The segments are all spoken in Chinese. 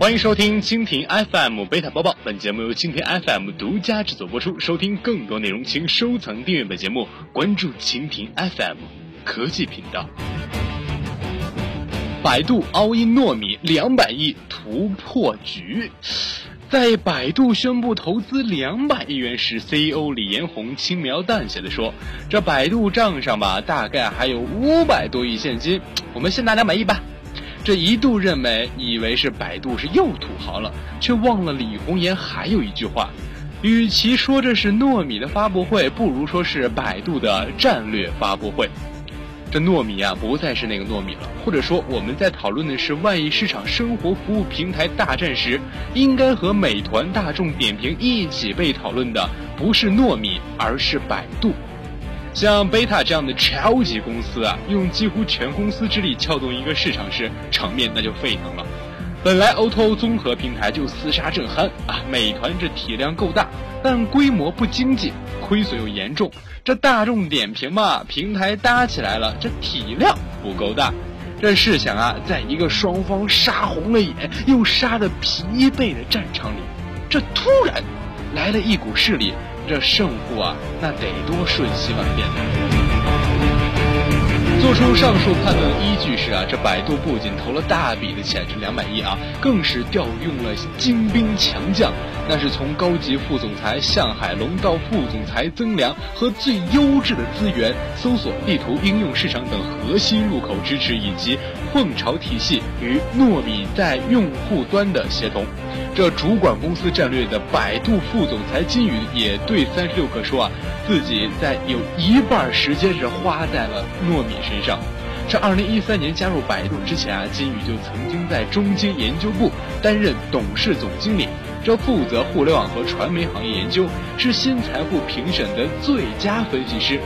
欢迎收听蜻蜓 FM 贝塔播报，本节目由蜻蜓 FM 独家制作播出。收听更多内容，请收藏订阅本节目，关注蜻蜓 FM 科技频道。百度 all in 糯米两百亿突破局，在百度宣布投资两百亿元时，CEO 李彦宏轻描淡写的说：“这百度账上吧，大概还有五百多亿现金，我们先拿两百亿吧。”这一度认为，以为是百度是又土豪了，却忘了李红岩还有一句话：与其说这是糯米的发布会，不如说是百度的战略发布会。这糯米啊，不再是那个糯米了，或者说我们在讨论的是万亿市场生活服务平台大战时，应该和美团、大众点评一起被讨论的，不是糯米，而是百度。像贝塔这样的超级公司啊，用几乎全公司之力撬动一个市场时，场面那就沸腾了。本来 O2O 综合平台就厮杀正酣啊，美团这体量够大，但规模不经济，亏损又严重。这大众点评嘛，平台搭起来了，这体量不够大。这试想啊，在一个双方杀红了眼又杀得疲惫的战场里，这突然来了一股势力。这胜负啊，那得多瞬息万变！做出上述判断的依据是啊，这百度不仅投了大笔的钱，这两百亿啊，更是调用了精兵强将，那是从高级副总裁向海龙到副总裁曾良和最优质的资源、搜索、地图、应用市场等核心入口支持，以及凤巢体系与糯米在用户端的协同。这主管公司战略的百度副总裁金宇也对三十六氪说啊，自己在有一半时间是花在了糯米身上。这二零一三年加入百度之前啊，金宇就曾经在中金研究部担任董事总经理，这负责互联网和传媒行业研究，是新财富评审的最佳分析师。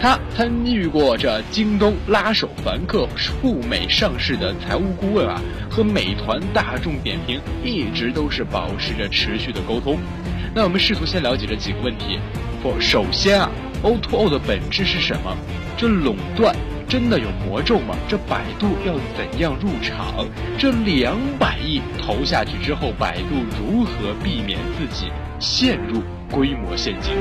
他参与过这京东、拉手、凡客、赴美上市的财务顾问啊，和美团、大众点评一直都是保持着持续的沟通。那我们试图先了解这几个问题。不，首先啊，O2O 的本质是什么？这垄断真的有魔咒吗？这百度要怎样入场？这两百亿投下去之后，百度如何避免自己陷入规模陷阱？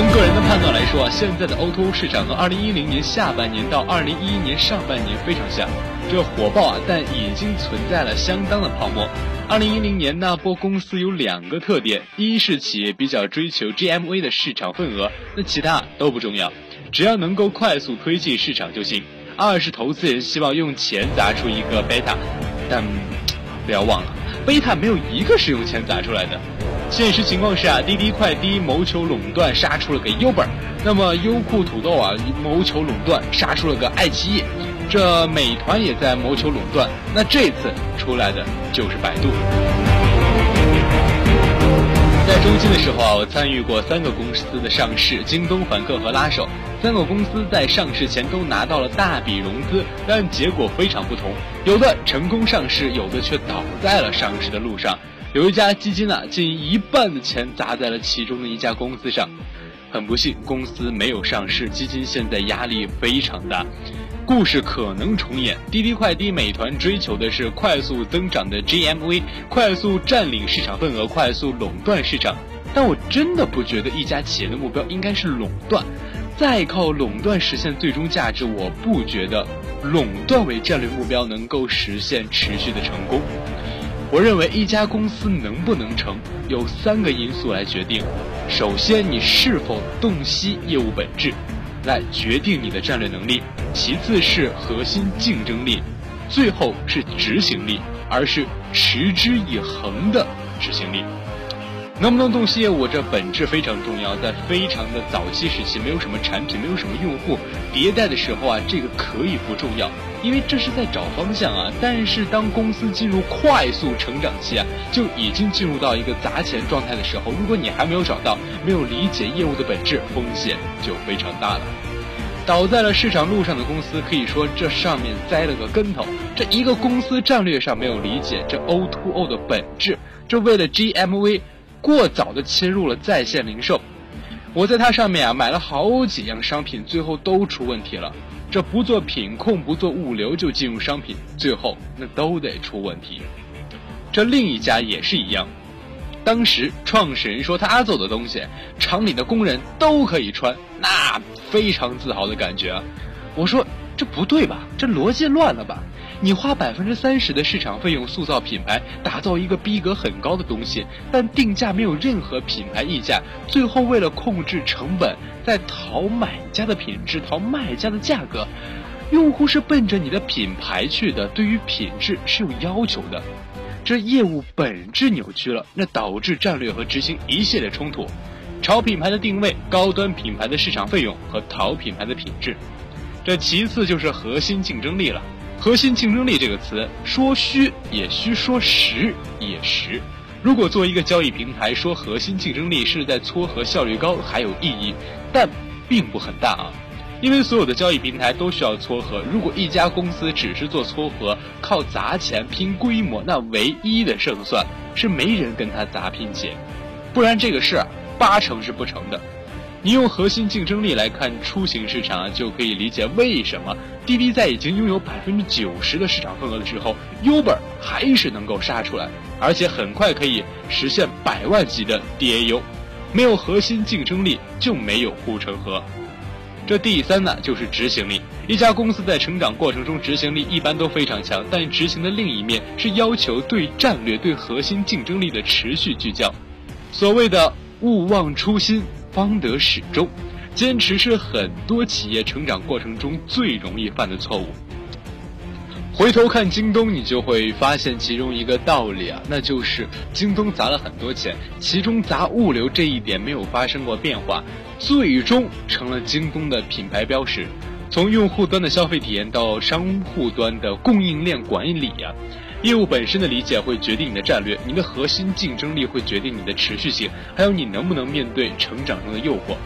从个人的判断来说啊，现在的 O2O 市场和2010年下半年到2011年上半年非常像，这火爆啊，但已经存在了相当的泡沫。2010年那波公司有两个特点：一是企业比较追求 GMV 的市场份额，那其他都不重要，只要能够快速推进市场就行；二是投资人希望用钱砸出一个 beta，但不要忘了，beta 没有一个是用钱砸出来的。现实情况是啊，滴滴快滴谋求垄断，杀出了个优本；那么优酷土豆啊，谋求垄断，杀出了个爱奇艺；这美团也在谋求垄断，那这次出来的就是百度。在中期的时候，我参与过三个公司的上市：京东、凡客和拉手。三个公司在上市前都拿到了大笔融资，但结果非常不同，有的成功上市，有的却倒在了上市的路上。有一家基金呢，近一半的钱砸在了其中的一家公司上，很不幸，公司没有上市，基金现在压力非常大。故事可能重演，滴滴快滴、美团追求的是快速增长的 GMV，快速占领市场份额，快速垄断市场。但我真的不觉得一家企业的目标应该是垄断，再靠垄断实现最终价值，我不觉得垄断为战略目标能够实现持续的成功。我认为一家公司能不能成，有三个因素来决定。首先，你是否洞悉业务本质，来决定你的战略能力；其次是核心竞争力；最后是执行力，而是持之以恒的执行力。能不能洞悉业务，这本质非常重要。在非常的早期时期，没有什么产品，没有什么用户，迭代的时候啊，这个可以不重要，因为这是在找方向啊。但是当公司进入快速成长期啊，就已经进入到一个砸钱状态的时候，如果你还没有找到，没有理解业务的本质，风险就非常大了。倒在了市场路上的公司，可以说这上面栽了个跟头。这一个公司战略上没有理解这 O2O 的本质，这为了 GMV。过早的侵入了在线零售，我在它上面啊买了好几样商品，最后都出问题了。这不做品控，不做物流就进入商品，最后那都得出问题。这另一家也是一样，当时创始人说他做的东西，厂里的工人都可以穿，那非常自豪的感觉。我说这不对吧？这逻辑乱了吧？你花百分之三十的市场费用塑造品牌，打造一个逼格很高的东西，但定价没有任何品牌溢价，最后为了控制成本，在淘买家的品质，淘卖家的价格。用户是奔着你的品牌去的，对于品质是有要求的，这业务本质扭曲了，那导致战略和执行一系列冲突，炒品牌的定位，高端品牌的市场费用和淘品牌的品质，这其次就是核心竞争力了。核心竞争力这个词说虚也虚，说实也实。如果做一个交易平台说核心竞争力是在撮合效率高，还有意义，但并不很大啊。因为所有的交易平台都需要撮合，如果一家公司只是做撮合，靠砸钱拼规模，那唯一的胜算是没人跟他砸拼钱，不然这个事啊八成是不成的。你用核心竞争力来看出行市场啊，就可以理解为什么滴滴在已经拥有百分之九十的市场份额的时候，Uber 还是能够杀出来，而且很快可以实现百万级的 DAU。没有核心竞争力就没有护城河。这第三呢，就是执行力。一家公司在成长过程中，执行力一般都非常强，但执行的另一面是要求对战略、对核心竞争力的持续聚焦。所谓的勿忘初心。方得始终，坚持是很多企业成长过程中最容易犯的错误。回头看京东，你就会发现其中一个道理啊，那就是京东砸了很多钱，其中砸物流这一点没有发生过变化，最终成了京东的品牌标识。从用户端的消费体验到商户端的供应链管理啊。业务本身的理解会决定你的战略，你的核心竞争力会决定你的持续性，还有你能不能面对成长中的诱惑。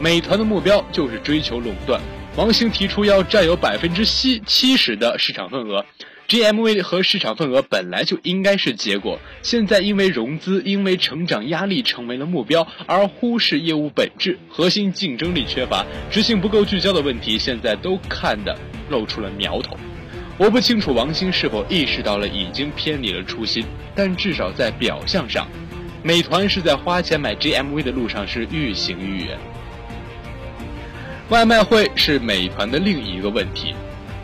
美团的目标就是追求垄断，王兴提出要占有百分之七七十的市场份额，GMV 和市场份额本来就应该是结果，现在因为融资、因为成长压力成为了目标，而忽视业务本质、核心竞争力缺乏、执行不够聚焦的问题，现在都看得露出了苗头。我不清楚王兴是否意识到了已经偏离了初心，但至少在表象上，美团是在花钱买 GMV 的路上是愈行愈远。外卖会是美团的另一个问题，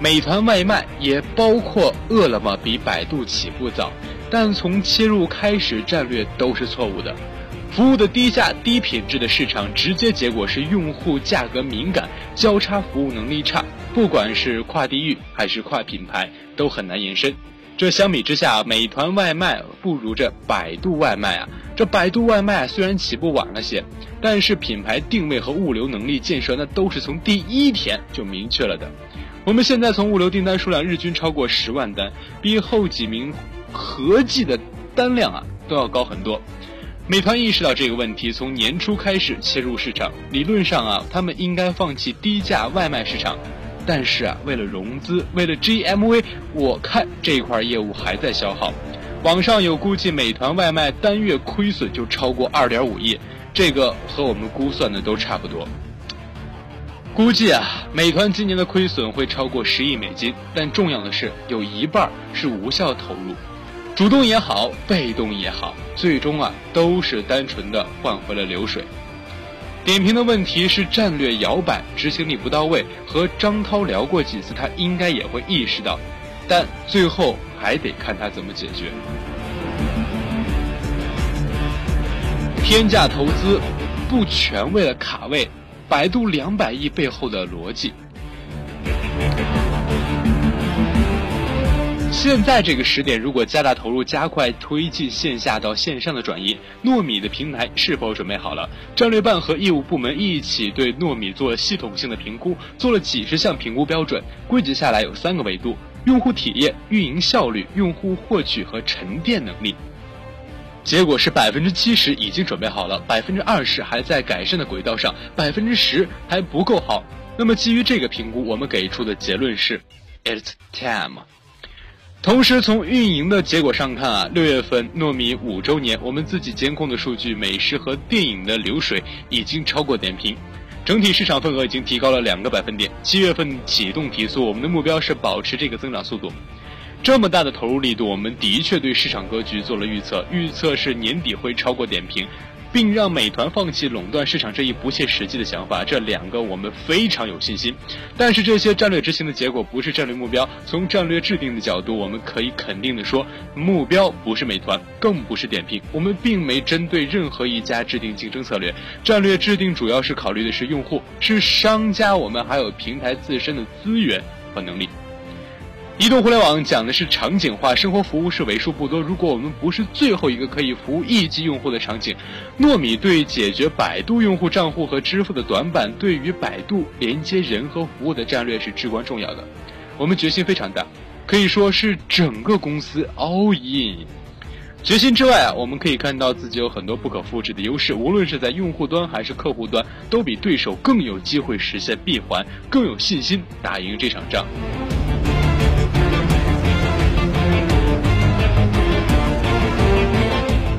美团外卖也包括饿了么比百度起步早，但从切入开始战略都是错误的。服务的低价、低品质的市场，直接结果是用户价格敏感、交叉服务能力差。不管是跨地域还是跨品牌，都很难延伸。这相比之下，美团外卖不如这百度外卖啊。这百度外卖虽然起步晚了些，但是品牌定位和物流能力建设，那都是从第一天就明确了的。我们现在从物流订单数量日均超过十万单，比后几名合计的单量啊都要高很多。美团意识到这个问题，从年初开始切入市场。理论上啊，他们应该放弃低价外卖市场，但是啊，为了融资，为了 GMV，我看这块业务还在消耗。网上有估计，美团外卖单月亏损就超过二点五亿，这个和我们估算的都差不多。估计啊，美团今年的亏损会超过十亿美金，但重要的是，有一半是无效投入。主动也好，被动也好，最终啊都是单纯的换回了流水。点评的问题是战略摇摆、执行力不到位，和张涛聊过几次，他应该也会意识到，但最后还得看他怎么解决。天价投资不全为了卡位，百度两百亿背后的逻辑。现在这个时点，如果加大投入，加快推进线下到线上的转移，糯米的平台是否准备好了？战略办和业务部门一起对糯米做了系统性的评估，做了几十项评估标准，归结下来有三个维度：用户体验、运营效率、用户获取和沉淀能力。结果是百分之七十已经准备好了，百分之二十还在改善的轨道上，百分之十还不够好。那么基于这个评估，我们给出的结论是：It's time。同时，从运营的结果上看啊，六月份糯米五周年，我们自己监控的数据，美食和电影的流水已经超过点评。整体市场份额已经提高了两个百分点。七月份启动提速，我们的目标是保持这个增长速度。这么大的投入力度，我们的确对市场格局做了预测，预测是年底会超过点评。并让美团放弃垄断市场这一不切实际的想法，这两个我们非常有信心。但是这些战略执行的结果不是战略目标。从战略制定的角度，我们可以肯定的说，目标不是美团，更不是点评。我们并没针对任何一家制定竞争策略。战略制定主要是考虑的是用户，是商家，我们还有平台自身的资源和能力。移动互联网讲的是场景化，生活服务是为数不多。如果我们不是最后一个可以服务亿级用户的场景，糯米对解决百度用户账户和支付的短板，对于百度连接人和服务的战略是至关重要的。我们决心非常大，可以说是整个公司 all in。决心之外啊，我们可以看到自己有很多不可复制的优势，无论是在用户端还是客户端，都比对手更有机会实现闭环，更有信心打赢这场仗。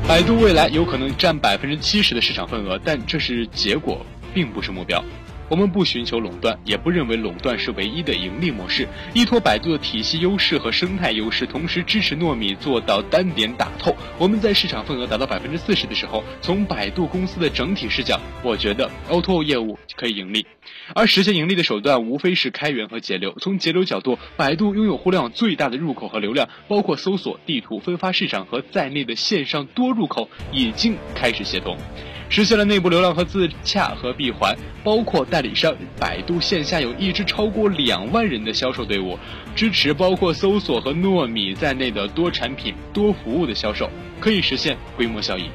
百度未来有可能占百分之七十的市场份额，但这是结果，并不是目标。我们不寻求垄断，也不认为垄断是唯一的盈利模式。依托百度的体系优势和生态优势，同时支持糯米做到单点打透。我们在市场份额达到百分之四十的时候，从百度公司的整体视角，我觉得 O2O 业务可以盈利。而实现盈利的手段，无非是开源和节流。从节流角度，百度拥有互联网最大的入口和流量，包括搜索、地图、分发市场和在内的线上多入口已经开始协同。实现了内部流量和自洽和闭环，包括带代理商。百度线下有一支超过两万人的销售队伍，支持包括搜索和糯米在内的多产品、多服务的销售，可以实现规模效益。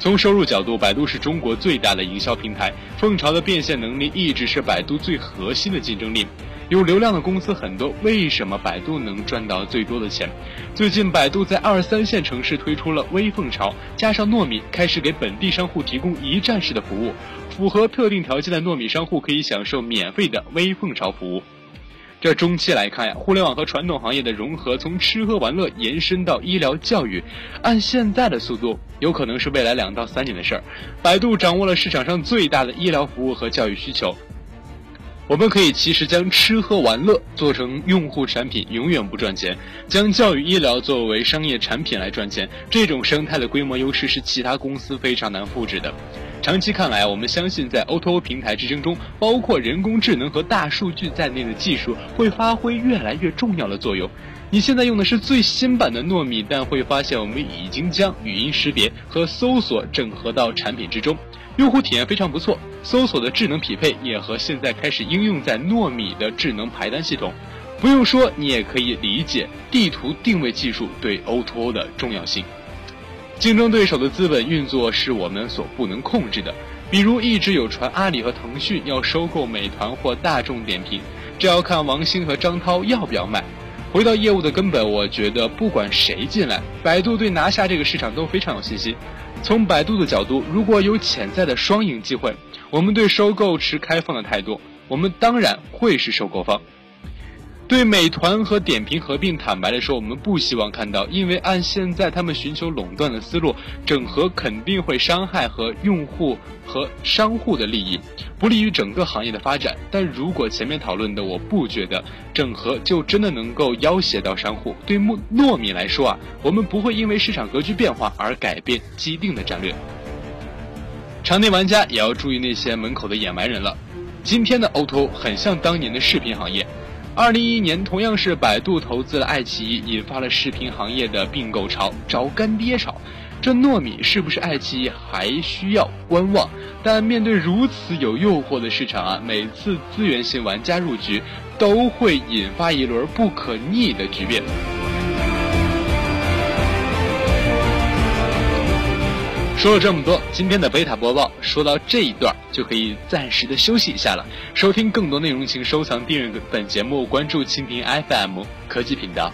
从收入角度，百度是中国最大的营销平台，凤巢的变现能力一直是百度最核心的竞争力。有流量的公司很多，为什么百度能赚到最多的钱？最近，百度在二三线城市推出了微凤巢，加上糯米，开始给本地商户提供一站式的服务。符合特定条件的糯米商户可以享受免费的微凤巢服务。这中期来看呀，互联网和传统行业的融合，从吃喝玩乐延伸到医疗教育，按现在的速度，有可能是未来两到三年的事儿。百度掌握了市场上最大的医疗服务和教育需求。我们可以其实将吃喝玩乐做成用户产品，永远不赚钱；将教育医疗作为商业产品来赚钱，这种生态的规模优势是其他公司非常难复制的。长期看来，我们相信在 O2O 平台之争中，包括人工智能和大数据在内的技术会发挥越来越重要的作用。你现在用的是最新版的糯米，但会发现我们已经将语音识别和搜索整合到产品之中。用户体验非常不错，搜索的智能匹配也和现在开始应用在糯米的智能排单系统。不用说，你也可以理解地图定位技术对 O2O 的重要性。竞争对手的资本运作是我们所不能控制的，比如一直有传阿里和腾讯要收购美团或大众点评，这要看王兴和张涛要不要卖。回到业务的根本，我觉得不管谁进来，百度对拿下这个市场都非常有信心。从百度的角度，如果有潜在的双赢机会，我们对收购持开放的态度，我们当然会是收购方。对美团和点评合并，坦白的说，我们不希望看到，因为按现在他们寻求垄断的思路，整合肯定会伤害和用户和商户的利益，不利于整个行业的发展。但如果前面讨论的，我不觉得整合就真的能够要挟到商户。对糯糯米来说啊，我们不会因为市场格局变化而改变既定的战略。场内玩家也要注意那些门口的野蛮人了。今天的 O2O 很像当年的视频行业。二零一一年，同样是百度投资了爱奇艺，引发了视频行业的并购潮、找干爹潮。这糯米是不是爱奇艺还需要观望？但面对如此有诱惑的市场啊，每次资源型玩家入局，都会引发一轮不可逆的局面。说了这么多，今天的贝塔播报说到这一段就可以暂时的休息一下了。收听更多内容，请收藏订阅本节目，关注蜻蜓 FM 科技频道。